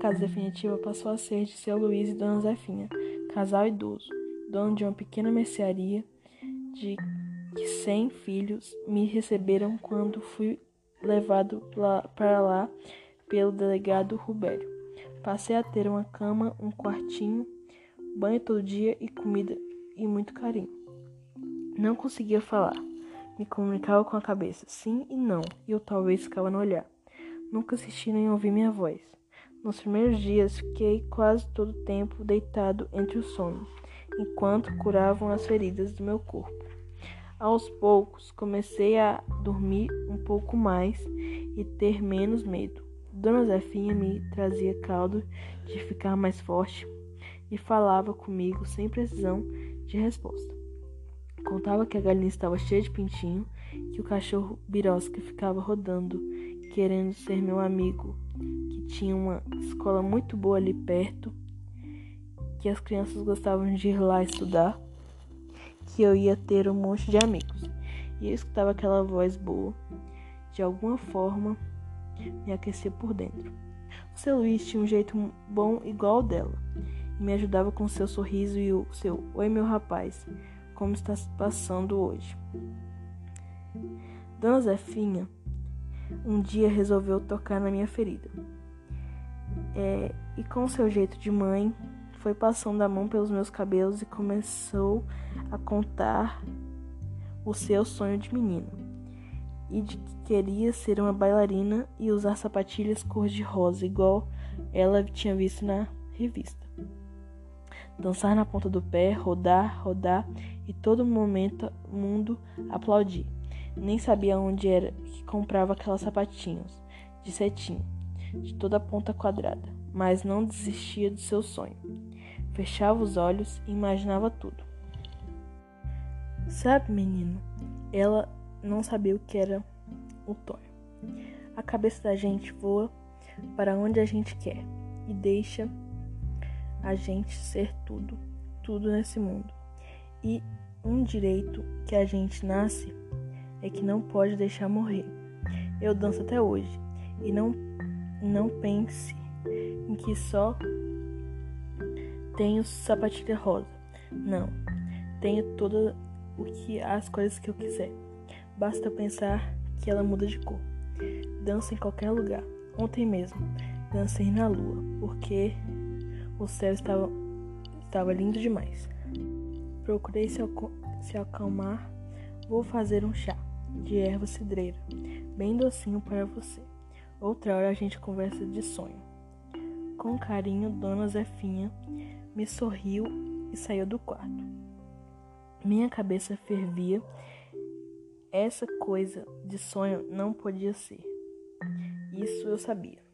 casa definitiva passou a ser de seu Luiz e Dona Zefinha, casal idoso, dono de uma pequena mercearia de que cem filhos me receberam quando fui levado para lá pelo delegado Rubério. Passei a ter uma cama, um quartinho, banho todo dia e comida e muito carinho. Não conseguia falar. Me comunicava com a cabeça, sim e não, e eu talvez ficava no olhar. Nunca assisti nem ouvi minha voz. Nos primeiros dias fiquei quase todo o tempo deitado entre o sono, enquanto curavam as feridas do meu corpo. Aos poucos comecei a dormir um pouco mais e ter menos medo. Dona Zefinha me trazia caldo de ficar mais forte e falava comigo sem precisão de resposta. Contava que a galinha estava cheia de pintinho, que o cachorro birosca ficava rodando, querendo ser meu amigo, tinha uma escola muito boa ali perto, que as crianças gostavam de ir lá estudar que eu ia ter um monte de amigos. E eu escutava aquela voz boa, de alguma forma me aquecia por dentro. O seu Luiz tinha um jeito bom igual ao dela, e me ajudava com seu sorriso e o seu Oi, meu rapaz, como está se passando hoje? Dona Zefinha um dia resolveu tocar na minha ferida. É, e com seu jeito de mãe, foi passando a mão pelos meus cabelos e começou a contar o seu sonho de menino e de que queria ser uma bailarina e usar sapatilhas cor-de-rosa, igual ela tinha visto na revista. Dançar na ponta do pé, rodar, rodar e todo momento mundo aplaudir. Nem sabia onde era que comprava aquelas sapatinhos de cetim, de toda a ponta quadrada, mas não desistia do seu sonho. Fechava os olhos e imaginava tudo. Sabe, menino, ela não sabia o que era o sonho. A cabeça da gente voa para onde a gente quer e deixa a gente ser tudo, tudo nesse mundo. E um direito que a gente nasce é que não pode deixar morrer. Eu danço até hoje e não não pense em que só tenho sapatilha rosa. Não, tenho toda o que as coisas que eu quiser. Basta pensar que ela muda de cor. Dança em qualquer lugar. Ontem mesmo dancei na lua, porque o céu estava estava lindo demais. Procurei se, se acalmar. Vou fazer um chá de erva cidreira, bem docinho para você. Outra hora a gente conversa de sonho. Com carinho, Dona Zefinha me sorriu e saiu do quarto. Minha cabeça fervia. Essa coisa de sonho não podia ser. Isso eu sabia.